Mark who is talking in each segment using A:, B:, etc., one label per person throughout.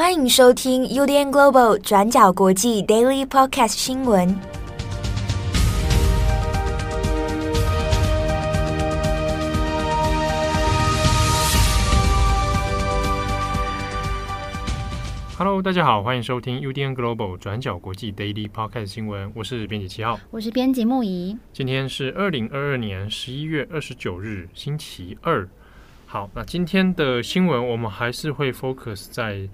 A: 欢迎收听 UDN Global 转角国际 Daily Podcast 新闻。
B: Hello，大家好，欢迎收听 UDN Global 转角国际 Daily Podcast 新闻。我是编辑七号，
C: 我是编辑木仪。
B: 今天是二零二二年十一月二十九日，星期二。好，那今天的新闻我们还是会 focus 在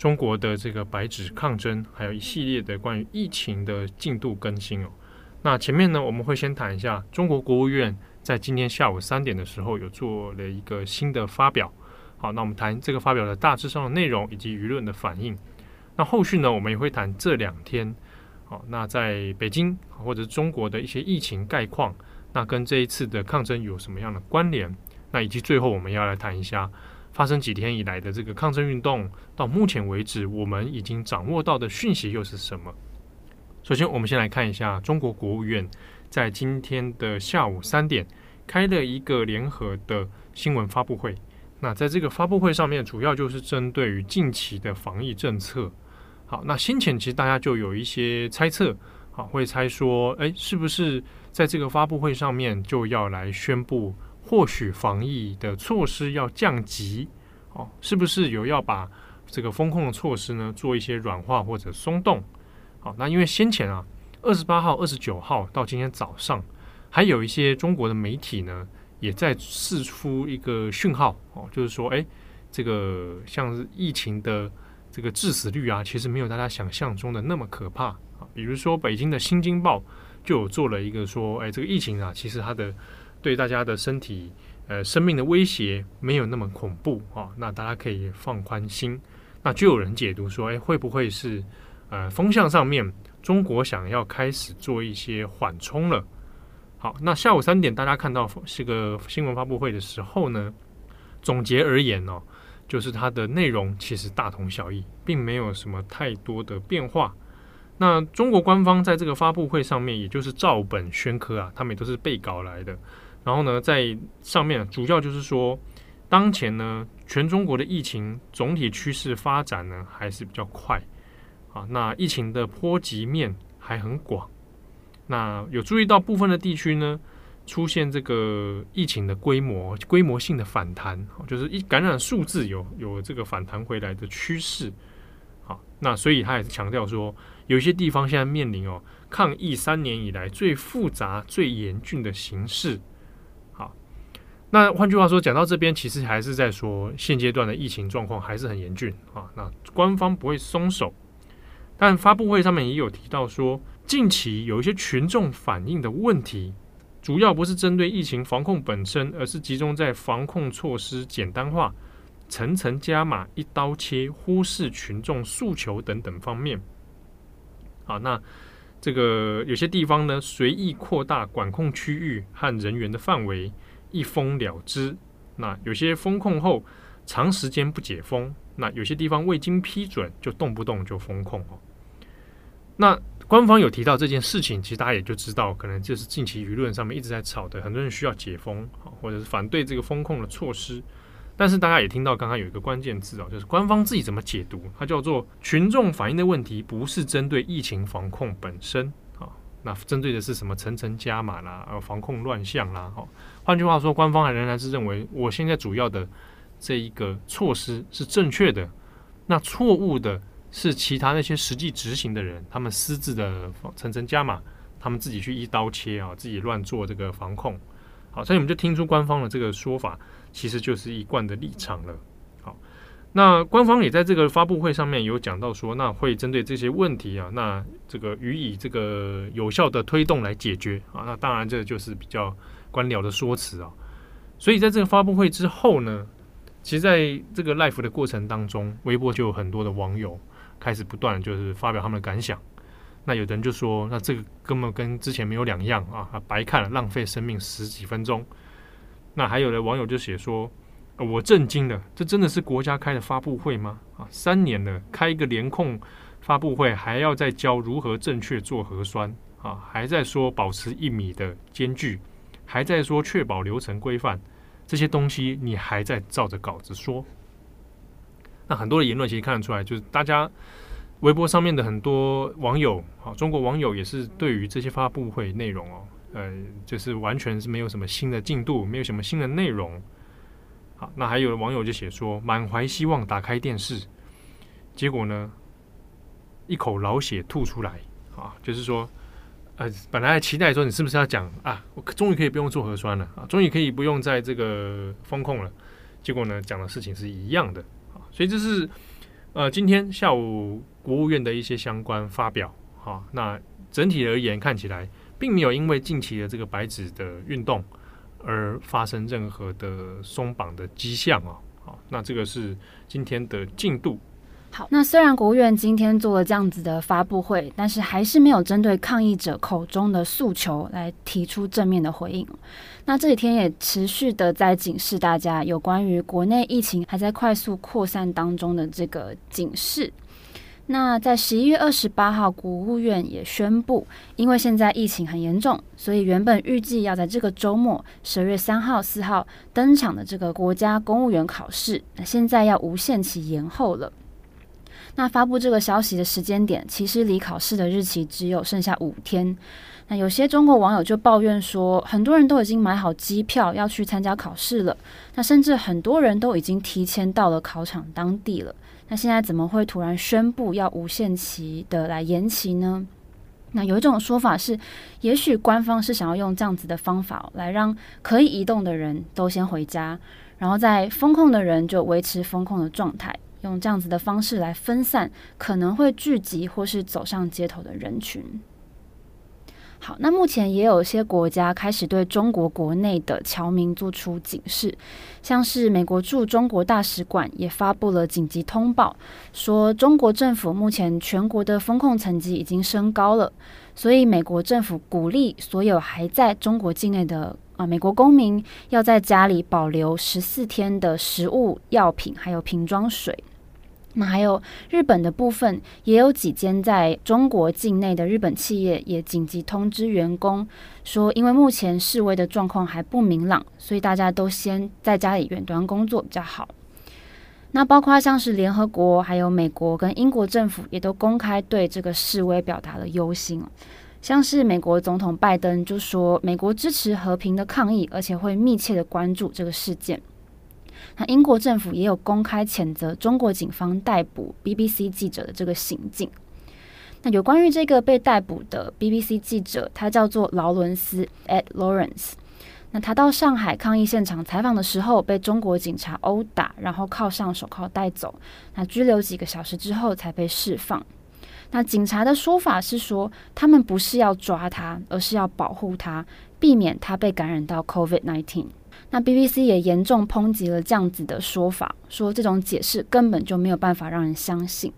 B: 中国的这个白纸抗争，还有一系列的关于疫情的进度更新哦。那前面呢，我们会先谈一下中国国务院在今天下午三点的时候有做了一个新的发表。好，那我们谈这个发表的大致上的内容以及舆论的反应。那后续呢，我们也会谈这两天，好，那在北京或者中国的一些疫情概况，那跟这一次的抗争有什么样的关联？那以及最后我们要来谈一下发生几天以来的这个抗争运动，到目前为止我们已经掌握到的讯息又是什么？首先，我们先来看一下中国国务院在今天的下午三点开了一个联合的新闻发布会。那在这个发布会上面，主要就是针对于近期的防疫政策。好，那先前其实大家就有一些猜测，好，会猜说，诶，是不是在这个发布会上面就要来宣布，或许防疫的措施要降级，哦，是不是有要把这个风控的措施呢做一些软化或者松动？好，那因为先前啊，二十八号、二十九号到今天早上，还有一些中国的媒体呢。也在释出一个讯号哦，就是说，哎，这个像是疫情的这个致死率啊，其实没有大家想象中的那么可怕啊。比如说，北京的《新京报》就有做了一个说，哎，这个疫情啊，其实它的对大家的身体呃生命的威胁没有那么恐怖啊，那大家可以放宽心。那就有人解读说，哎，会不会是呃风向上面中国想要开始做一些缓冲了？好，那下午三点大家看到这个新闻发布会的时候呢，总结而言哦，就是它的内容其实大同小异，并没有什么太多的变化。那中国官方在这个发布会上面，也就是照本宣科啊，他们也都是背稿来的。然后呢，在上面主要就是说，当前呢，全中国的疫情总体趋势发展呢还是比较快啊，那疫情的波及面还很广。那有注意到部分的地区呢，出现这个疫情的规模规模性的反弹，就是一感染数字有有这个反弹回来的趋势。好，那所以他也是强调说，有一些地方现在面临哦抗疫三年以来最复杂、最严峻的形势。那换句话说，讲到这边，其实还是在说现阶段的疫情状况还是很严峻啊。那官方不会松手，但发布会上面也有提到说。近期有一些群众反映的问题，主要不是针对疫情防控本身，而是集中在防控措施简单化、层层加码、一刀切、忽视群众诉求等等方面。好，那这个有些地方呢，随意扩大管控区域和人员的范围，一封了之。那有些封控后长时间不解封，那有些地方未经批准就动不动就封控哦。那官方有提到这件事情，其实大家也就知道，可能就是近期舆论上面一直在吵的，很多人需要解封，或者是反对这个封控的措施。但是大家也听到刚刚有一个关键字哦，就是官方自己怎么解读，它叫做群众反映的问题，不是针对疫情防控本身，那针对的是什么层层加码啦，呃，防控乱象啦，哈。换句话说，官方还仍然是认为，我现在主要的这一个措施是正确的，那错误的。是其他那些实际执行的人，他们私自的层层加码，他们自己去一刀切啊，自己乱做这个防控。好，所以我们就听出官方的这个说法，其实就是一贯的立场了。那官方也在这个发布会上面有讲到说，那会针对这些问题啊，那这个予以这个有效的推动来解决啊。那当然这就是比较官僚的说辞啊。所以在这个发布会之后呢，其实在这个 live 的过程当中，微博就有很多的网友。开始不断就是发表他们的感想，那有的人就说，那这个根本跟之前没有两样啊，白看了，浪费生命十几分钟。那还有的网友就写说，我震惊了，这真的是国家开的发布会吗？啊，三年了，开一个联控发布会，还要再教如何正确做核酸啊，还在说保持一米的间距，还在说确保流程规范，这些东西你还在照着稿子说。那很多的言论其实看得出来，就是大家微博上面的很多网友，啊，中国网友也是对于这些发布会内容哦，呃，就是完全是没有什么新的进度，没有什么新的内容。好，那还有的网友就写说，满怀希望打开电视，结果呢，一口老血吐出来，啊，就是说，呃，本来还期待说你是不是要讲啊，我终于可以不用做核酸了啊，终于可以不用在这个封控了，结果呢，讲的事情是一样的啊，所以这是呃今天下午国务院的一些相关发表，啊，那整体而言看起来并没有因为近期的这个白纸的运动。而发生任何的松绑的迹象啊，好，那这个是今天的进度。
C: 好，那虽然国务院今天做了这样子的发布会，但是还是没有针对抗议者口中的诉求来提出正面的回应。那这几天也持续的在警示大家有关于国内疫情还在快速扩散当中的这个警示。那在十一月二十八号，国务院也宣布，因为现在疫情很严重，所以原本预计要在这个周末，十二月三号、四号登场的这个国家公务员考试，那现在要无限期延后了。那发布这个消息的时间点，其实离考试的日期只有剩下五天。那有些中国网友就抱怨说，很多人都已经买好机票要去参加考试了，那甚至很多人都已经提前到了考场当地了。那现在怎么会突然宣布要无限期的来延期呢？那有一种说法是，也许官方是想要用这样子的方法来让可以移动的人都先回家，然后在封控的人就维持封控的状态，用这样子的方式来分散可能会聚集或是走上街头的人群。好，那目前也有些国家开始对中国国内的侨民做出警示，像是美国驻中国大使馆也发布了紧急通报，说中国政府目前全国的风控层级已经升高了，所以美国政府鼓励所有还在中国境内的啊美国公民要在家里保留十四天的食物、药品还有瓶装水。那还有日本的部分，也有几间在中国境内的日本企业也紧急通知员工说，因为目前示威的状况还不明朗，所以大家都先在家里远端工作比较好。那包括像是联合国、还有美国跟英国政府，也都公开对这个示威表达了忧心。像是美国总统拜登就说，美国支持和平的抗议，而且会密切的关注这个事件。那英国政府也有公开谴责中国警方逮捕 BBC 记者的这个行径。那有关于这个被逮捕的 BBC 记者，他叫做劳伦斯 Ed Lawrence。那他到上海抗议现场采访的时候，被中国警察殴打，然后铐上手铐带走。那拘留几个小时之后才被释放。那警察的说法是说，他们不是要抓他，而是要保护他，避免他被感染到 COVID-19。那 BBC 也严重抨击了这样子的说法，说这种解释根本就没有办法让人相信。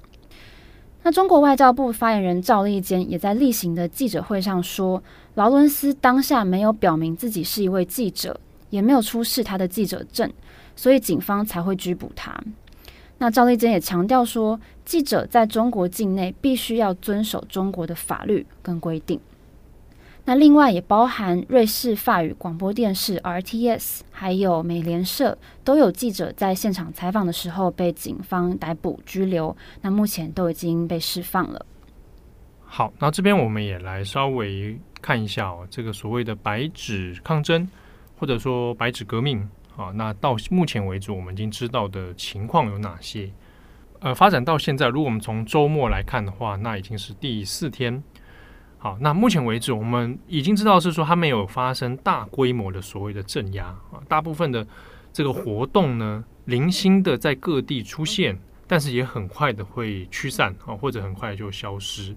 C: 那中国外交部发言人赵立坚也在例行的记者会上说，劳伦斯当下没有表明自己是一位记者，也没有出示他的记者证，所以警方才会拘捕他。那赵立坚也强调说，记者在中国境内必须要遵守中国的法律跟规定。那另外也包含瑞士法语广播电视 RTS，还有美联社都有记者在现场采访的时候被警方逮捕拘留，那目前都已经被释放了。
B: 好，那这边我们也来稍微看一下哦，这个所谓的白纸抗争或者说白纸革命啊，那到目前为止我们已经知道的情况有哪些？呃，发展到现在，如果我们从周末来看的话，那已经是第四天。好，那目前为止，我们已经知道是说，它没有发生大规模的所谓的镇压啊，大部分的这个活动呢，零星的在各地出现，但是也很快的会驱散啊，或者很快就消失。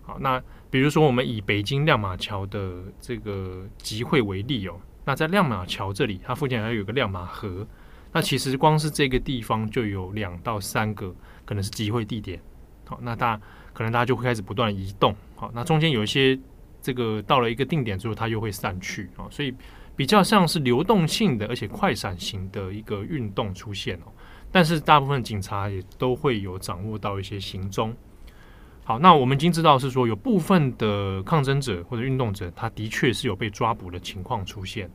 B: 好，那比如说我们以北京亮马桥的这个集会为例哦，那在亮马桥这里，它附近还有个亮马河，那其实光是这个地方就有两到三个可能是集会地点。好，那大。可能大家就会开始不断移动，好，那中间有一些这个到了一个定点之后，它又会散去啊，所以比较像是流动性的，而且快闪型的一个运动出现哦。但是大部分警察也都会有掌握到一些行踪。好，那我们已经知道是说有部分的抗争者或者运动者，他的确是有被抓捕的情况出现。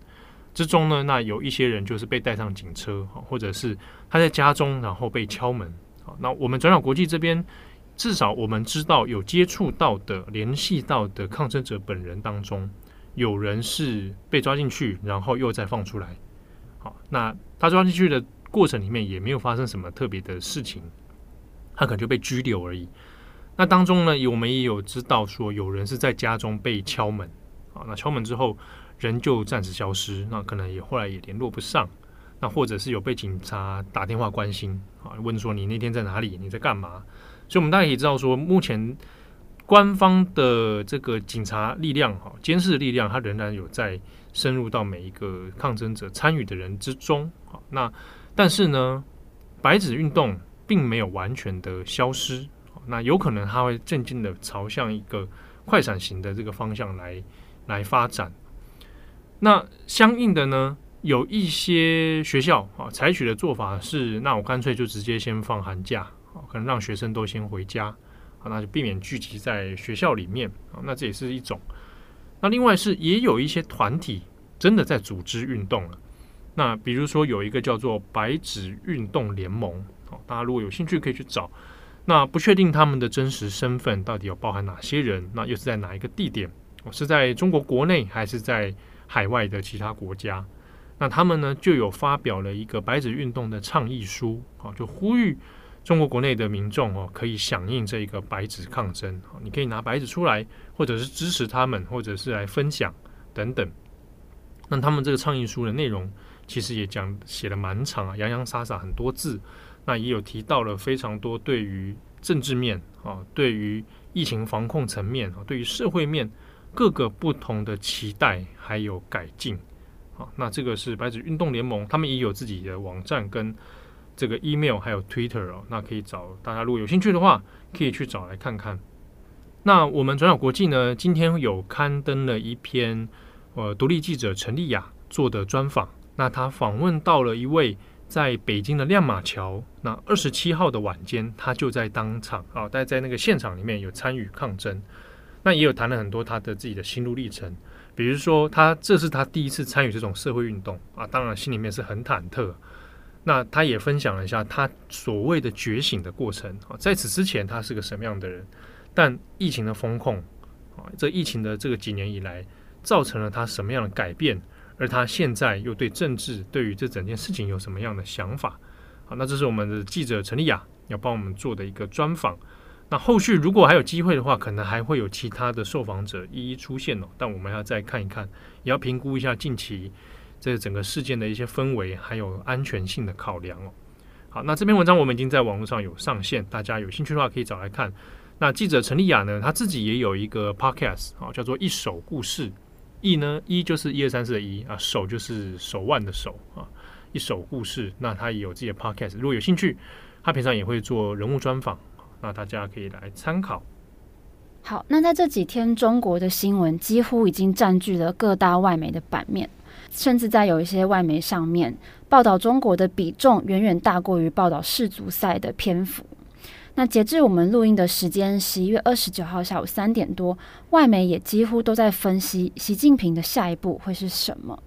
B: 之中呢，那有一些人就是被带上警车，或者是他在家中然后被敲门。好，那我们转角国际这边，至少我们知道有接触到的、联系到的抗争者本人当中，有人是被抓进去，然后又再放出来。好，那他抓进去的过程里面也没有发生什么特别的事情，他可能就被拘留而已。那当中呢，我们也有知道说，有人是在家中被敲门，啊，那敲门之后人就暂时消失，那可能也后来也联络不上，那或者是有被警察打电话关心，啊，问说你那天在哪里，你在干嘛？所以，我们大家可以知道说，目前官方的这个警察力量，哈，监视的力量，它仍然有在深入到每一个抗争者参与的人之中，好，那但是呢，白纸运动并没有完全的消失。那有可能它会渐渐的朝向一个快闪型的这个方向来来发展。那相应的呢，有一些学校啊采取的做法是，那我干脆就直接先放寒假，可能让学生都先回家啊，那就避免聚集在学校里面啊。那这也是一种。那另外是也有一些团体真的在组织运动了。那比如说有一个叫做白纸运动联盟啊，大家如果有兴趣可以去找。那不确定他们的真实身份到底有包含哪些人？那又是在哪一个地点？是在中国国内还是在海外的其他国家？那他们呢就有发表了一个白纸运动的倡议书啊，就呼吁中国国内的民众哦可以响应这个白纸抗争。你可以拿白纸出来，或者是支持他们，或者是来分享等等。那他们这个倡议书的内容其实也讲写了蛮长啊，洋洋洒洒很多字。那也有提到了非常多对于政治面啊，对于疫情防控层面啊，对于社会面各个不同的期待还有改进啊。那这个是白纸运动联盟，他们也有自己的网站跟这个 email 还有 Twitter 哦。那可以找大家如果有兴趣的话，可以去找来看看。那我们转角国际呢，今天有刊登了一篇呃独立记者陈丽雅做的专访，那他访问到了一位。在北京的亮马桥，那二十七号的晚间，他就在当场啊，在在那个现场里面有参与抗争，那也有谈了很多他的自己的心路历程，比如说他这是他第一次参与这种社会运动啊，当然心里面是很忐忑。那他也分享了一下他所谓的觉醒的过程啊，在此之前他是个什么样的人，但疫情的风控啊，这疫情的这个几年以来，造成了他什么样的改变？而他现在又对政治，对于这整件事情有什么样的想法？好，那这是我们的记者陈丽雅要帮我们做的一个专访。那后续如果还有机会的话，可能还会有其他的受访者一一出现哦。但我们要再看一看，也要评估一下近期这整个事件的一些氛围，还有安全性的考量哦。好，那这篇文章我们已经在网络上有上线，大家有兴趣的话可以找来看。那记者陈丽雅呢，她自己也有一个 podcast 啊，叫做《一手故事》。一呢，一就是一二三四的一啊，手就是手腕的手啊，一手故事。那他也有自己的 podcast，如果有兴趣，他平常也会做人物专访，那大家可以来参考。
C: 好，那在这几天，中国的新闻几乎已经占据了各大外媒的版面，甚至在有一些外媒上面，报道中国的比重远远大过于报道世足赛的篇幅。那截至我们录音的时间，十一月二十九号下午三点多，外媒也几乎都在分析习近平的下一步会是什么。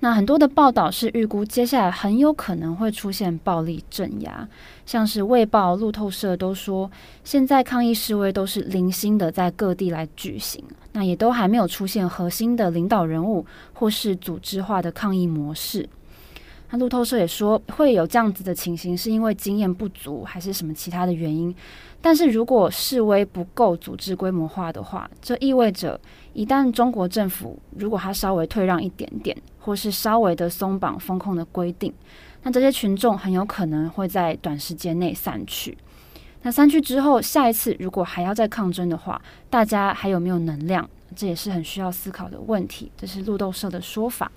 C: 那很多的报道是预估接下来很有可能会出现暴力镇压，像是《卫报》、路透社都说，现在抗议示威都是零星的在各地来举行，那也都还没有出现核心的领导人物或是组织化的抗议模式。那路透社也说会有这样子的情形，是因为经验不足，还是什么其他的原因？但是如果示威不够组织规模化的话，这意味着一旦中国政府如果他稍微退让一点点，或是稍微的松绑风控的规定，那这些群众很有可能会在短时间内散去。那散去之后，下一次如果还要再抗争的话，大家还有没有能量？这也是很需要思考的问题。这是路透社的说法。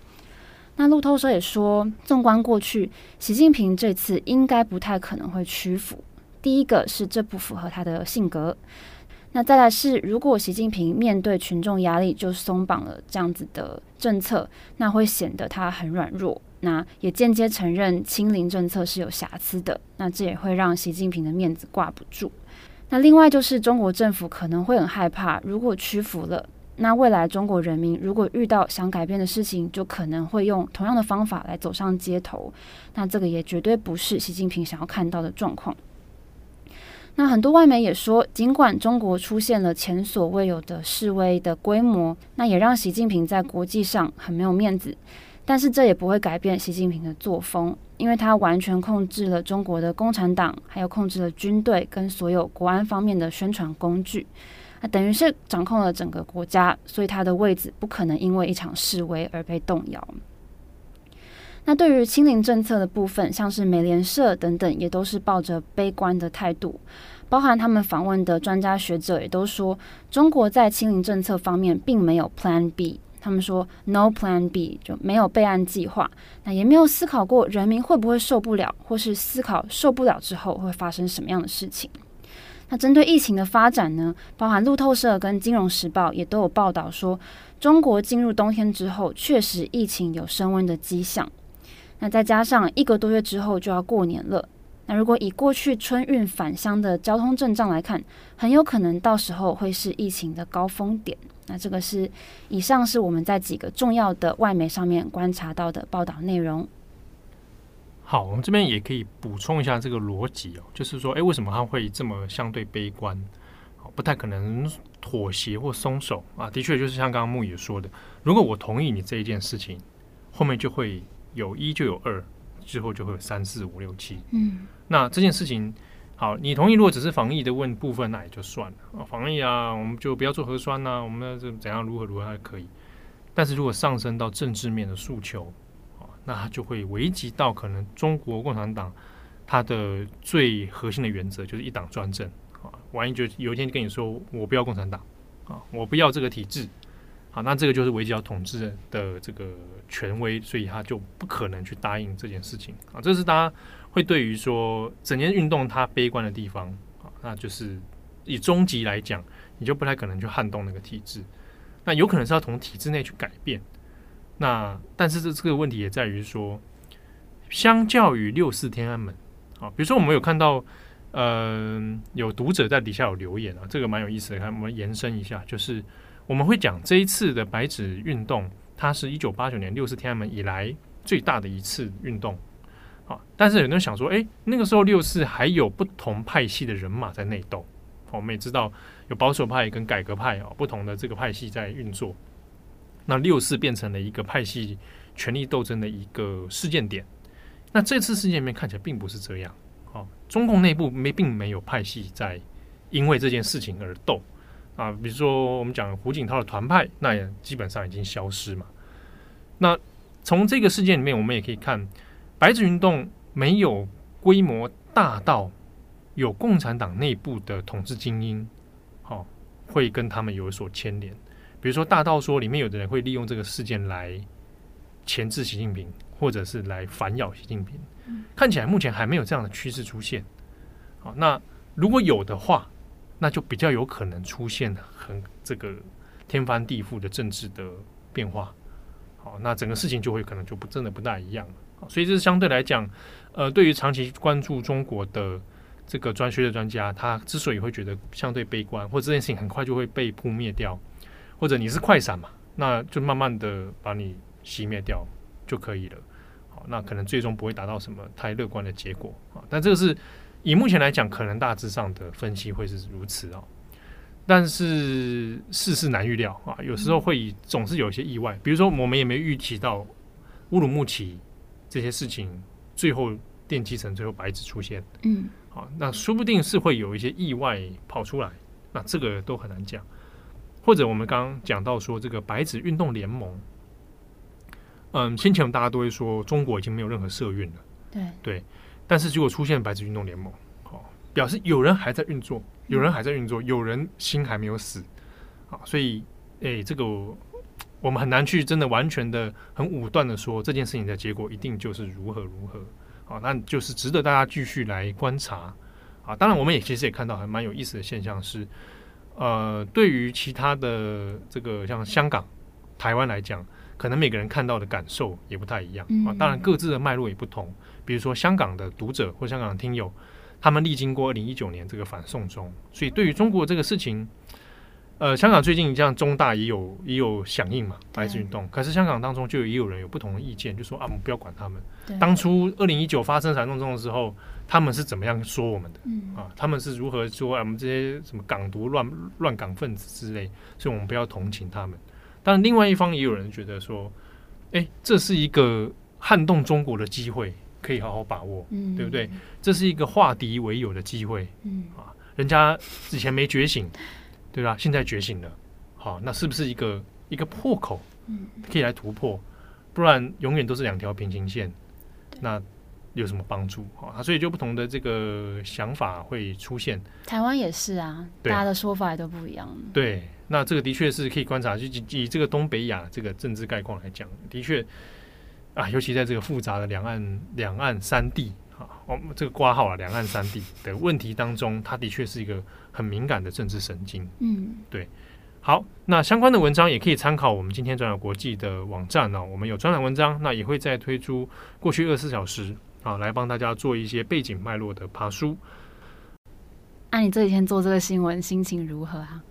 C: 那路透社也说，纵观过去，习近平这次应该不太可能会屈服。第一个是这不符合他的性格。那再来是，如果习近平面对群众压力就松绑了这样子的政策，那会显得他很软弱。那也间接承认清零政策是有瑕疵的。那这也会让习近平的面子挂不住。那另外就是中国政府可能会很害怕，如果屈服了。那未来中国人民如果遇到想改变的事情，就可能会用同样的方法来走上街头。那这个也绝对不是习近平想要看到的状况。那很多外媒也说，尽管中国出现了前所未有的示威的规模，那也让习近平在国际上很没有面子。但是这也不会改变习近平的作风，因为他完全控制了中国的共产党，还有控制了军队跟所有国安方面的宣传工具。那等于是掌控了整个国家，所以他的位置不可能因为一场示威而被动摇。那对于清零政策的部分，像是美联社等等，也都是抱着悲观的态度。包含他们访问的专家学者也都说，中国在清零政策方面并没有 Plan B。他们说 No Plan B 就没有备案计划，那也没有思考过人民会不会受不了，或是思考受不了之后会发生什么样的事情。那针对疫情的发展呢，包含路透社跟金融时报也都有报道说，中国进入冬天之后，确实疫情有升温的迹象。那再加上一个多月之后就要过年了，那如果以过去春运返乡的交通阵仗来看，很有可能到时候会是疫情的高峰点。那这个是以上是我们在几个重要的外媒上面观察到的报道内容。
B: 好，我们这边也可以补充一下这个逻辑哦，就是说，哎，为什么他会这么相对悲观？不太可能妥协或松手啊。的确，就是像刚刚牧野说的，如果我同意你这一件事情，后面就会有一就有二，之后就会有三四五六七。嗯，那这件事情，好，你同意，如果只是防疫的问部分，那也就算了啊。防疫啊，我们就不要做核酸呐，我们这怎样如何如何还可以。但是如果上升到政治面的诉求，那它就会危及到可能中国共产党它的最核心的原则就是一党专政啊，万一就有一天跟你说我不要共产党啊，我不要这个体制，好，那这个就是危及到统治的这个权威，所以他就不可能去答应这件事情啊。这是大家会对于说整件运动它悲观的地方啊，那就是以终极来讲，你就不太可能去撼动那个体制，那有可能是要从体制内去改变。那但是这这个问题也在于说，相较于六四天安门啊，比如说我们有看到，嗯、有读者在底下有留言啊，这个蛮有意思的。看我们延伸一下，就是我们会讲这一次的白纸运动，它是一九八九年六四天安门以来最大的一次运动啊。但是有人想说，哎，那个时候六四还有不同派系的人马在内斗，我们也知道有保守派跟改革派啊，不同的这个派系在运作。那六四变成了一个派系权力斗争的一个事件点。那这次事件里面看起来并不是这样。好，中共内部没并没有派系在因为这件事情而斗啊。比如说我们讲胡锦涛的团派，那也基本上已经消失嘛。那从这个事件里面，我们也可以看白纸运动没有规模大到有共产党内部的统治精英，好，会跟他们有所牵连。比如说，大到说里面有的人会利用这个事件来钳制习近平，或者是来反咬习近平。看起来目前还没有这样的趋势出现。好，那如果有的话，那就比较有可能出现很这个天翻地覆的政治的变化。好，那整个事情就会可能就不真的不大一样了。所以这是相对来讲，呃，对于长期关注中国的这个专学的专家，他之所以会觉得相对悲观，或者这件事情很快就会被扑灭掉。或者你是快闪嘛，那就慢慢的把你熄灭掉就可以了。好，那可能最终不会达到什么太乐观的结果啊。但这个是以目前来讲，可能大致上的分析会是如此哦。但是世事难预料啊，有时候会总是有一些意外。比如说，我们也没预期到乌鲁木齐这些事情，最后奠基成最后白纸出现。嗯，好，那说不定是会有一些意外跑出来，那这个都很难讲。或者我们刚刚讲到说这个白纸运动联盟，嗯，先前大家都会说中国已经没有任何社运了，对对，但是结果出现白纸运动联盟，好，表示有人还在运作，有人还在运作，有人心还没有死，好，所以诶，这个我们很难去真的完全的很武断的说这件事情的结果一定就是如何如何，好，那就是值得大家继续来观察，啊，当然我们也其实也看到还蛮有意思的现象是。呃，对于其他的这个像香港、台湾来讲，可能每个人看到的感受也不太一样啊。当然，各自的脉络也不同。比如说，香港的读者或香港的听友，他们历经过二零一九年这个反送中，所以对于中国这个事情，呃，香港最近这样中大也有也有响应嘛，白纸运动。可是香港当中就也有人有不同的意见，就说啊，我们不要管他们。当初二零一九发生反送中的时候，他们是怎么样说我们的？嗯、啊，他们是如何说、啊、我们这些什么港独乱乱港分子之类？所以我们不要同情他们。但另外一方也有人觉得说，哎，这是一个撼动中国的机会，可以好好把握，嗯、对不对？这是一个化敌为友的机会，嗯啊，人家以前没觉醒。对吧？现在觉醒了，好，那是不是一个一个破口？嗯，可以来突破，不然永远都是两条平行线，那有什么帮助？啊，所以就不同的这个想法会出现。
C: 台湾也是啊，大家的说法也都不一样。
B: 对，那这个的确是可以观察，就以以这个东北亚这个政治概况来讲，的确啊，尤其在这个复杂的两岸两岸三地啊。我们这个挂号啊，两岸三地的问题当中，它的确是一个很敏感的政治神经。嗯，对。好，那相关的文章也可以参考我们今天转角国际的网站呢、哦。我们有专栏文章，那也会再推出过去二十四小时啊，来帮大家做一些背景脉络的爬书。
C: 那、啊、你这几天做这个新闻，心情如何啊？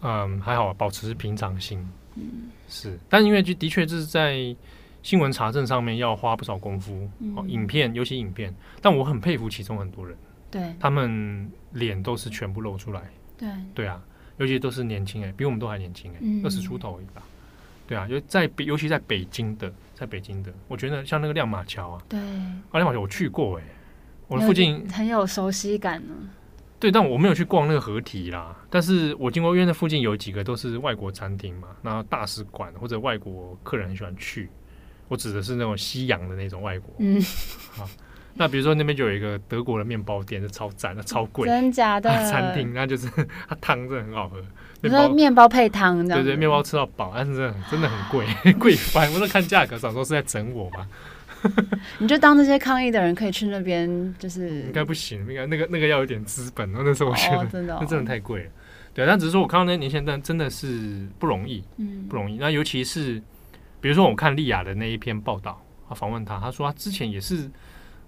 B: 嗯，还好，保持平常心。嗯，是，但因为就的确这是在。新闻查证上面要花不少功夫，嗯。哦，影片尤其影片，但我很佩服其中很多人，
C: 对，
B: 他们脸都是全部露出来，
C: 对，
B: 对啊，尤其都是年轻哎，比我们都还年轻哎，二十出头而已吧，对啊，就在北，尤其在北京的，在北京的，我觉得像那个亮马桥啊，
C: 对，
B: 啊亮马桥我去过哎，我的附近
C: 很有熟悉感呢，
B: 对，但我没有去逛那个合体啦，但是我经过因为那附近有几个都是外国餐厅嘛，然后大使馆或者外国客人很喜欢去。我指的是那种西洋的那种外国，嗯，好，那比如说那边就有一个德国的面包店，是超赞的，超贵，
C: 真假的
B: 餐厅，那就是它汤真的很好喝，
C: 你说面包配汤，
B: 对对，面包吃到饱，但是真的真的很贵，贵翻，我都看价格，想说是在整我吗？
C: 你就当这些抗议的人可以去那边，就是
B: 应该不行，应该那个那个要有点资本，那时候我觉得
C: 真的
B: 那真的太贵了，对，但只是说我看到那些年轻人，真的是不容易，嗯，不容易，那尤其是。比如说，我看丽亚的那一篇报道，他访问他，他说他之前也是，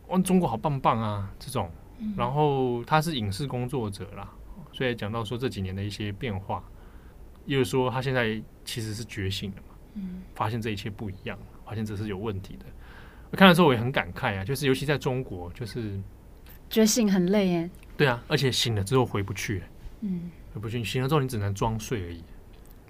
B: 哇，中国好棒棒啊，这种。然后他是影视工作者啦，所以讲到说这几年的一些变化，又说他现在其实是觉醒了嘛，嗯，发现这一切不一样，发现这是有问题的。我看的时候我也很感慨啊，就是尤其在中国，就是
C: 觉醒很累耶。
B: 对啊，而且醒了之后回不去，嗯，回不去，你醒了之后你只能装睡而已。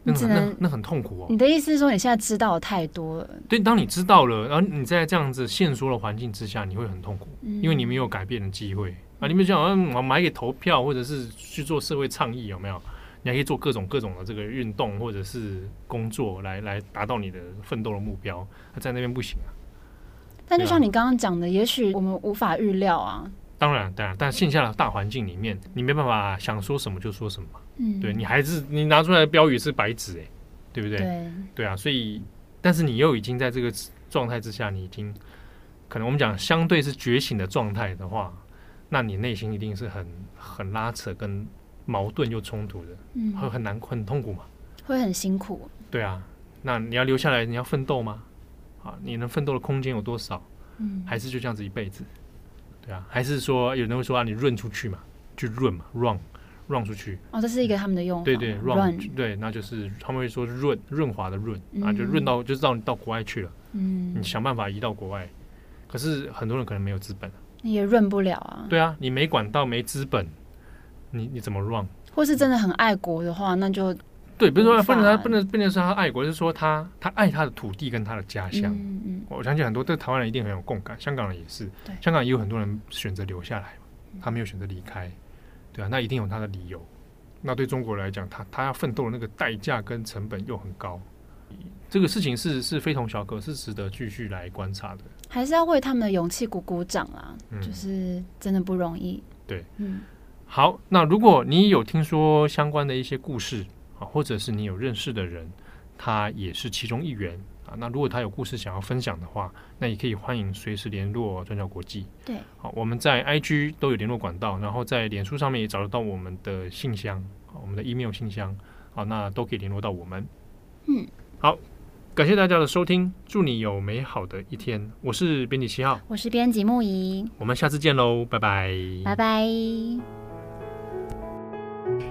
B: 那很那那很痛苦哦。
C: 你的意思是说，你现在知道的太多了？
B: 对，当你知道了，然后你在这样子限缩的环境之下，你会很痛苦，因为你没有改变的机会啊。你们讲，嗯，我买给投票，或者是去做社会倡议，有没有？你还可以做各种各种的这个运动，或者是工作，来来达到你的奋斗的目标。他在那边不行啊。
C: 但就像你刚刚讲的，也许我们无法预料啊。
B: 当然，当然，但线下的大环境里面，你没办法想说什么就说什么。嗯，对，你还是你拿出来的标语是白纸哎，对不对？对，对啊，所以，但是你又已经在这个状态之下，你已经可能我们讲相对是觉醒的状态的话，那你内心一定是很很拉扯、跟矛盾又冲突的，嗯，会很难很痛苦嘛，
C: 会很辛苦。
B: 对啊，那你要留下来，你要奋斗吗？啊，你能奋斗的空间有多少？嗯，还是就这样子一辈子？对啊，还是说有人会说啊，你润出去嘛，就润嘛，run run 出去。
C: 哦，这是一个他们的用法。
B: 对对，run 对，那就是他们会说润润滑的润啊，就润到就是到你到国外去了。嗯，你想办法移到国外，可是很多人可能没有资本，
C: 你也润不了啊。
B: 对啊，你没管道没资本，你你怎么 run？
C: 或是真的很爱国的话，那就。
B: 对，比如说不能他不能不能说他爱国，是说他他爱他的土地跟他的家乡。嗯嗯，我相信很多对台湾人一定很有共感，香港人也是。对，香港也有很多人选择留下来，他没有选择离开，对啊，那一定有他的理由。那对中国来讲，他他要奋斗的那个代价跟成本又很高，这个事情是是非同小可，是值得继续来观察的。
C: 还是要为他们的勇气鼓鼓掌啊，嗯，就是真的不容易。
B: 对，嗯，好，那如果你有听说相关的一些故事。啊，或者是你有认识的人，他也是其中一员啊。那如果他有故事想要分享的话，那也可以欢迎随时联络转角国际。
C: 对，
B: 好，我们在 IG 都有联络管道，然后在脸书上面也找得到我们的信箱，我们的 email 信箱，好，那都可以联络到我们。
C: 嗯，
B: 好，感谢大家的收听，祝你有美好的一天。我是编辑七号，
C: 我是编辑木仪，
B: 我们下次见喽，拜拜，
C: 拜拜。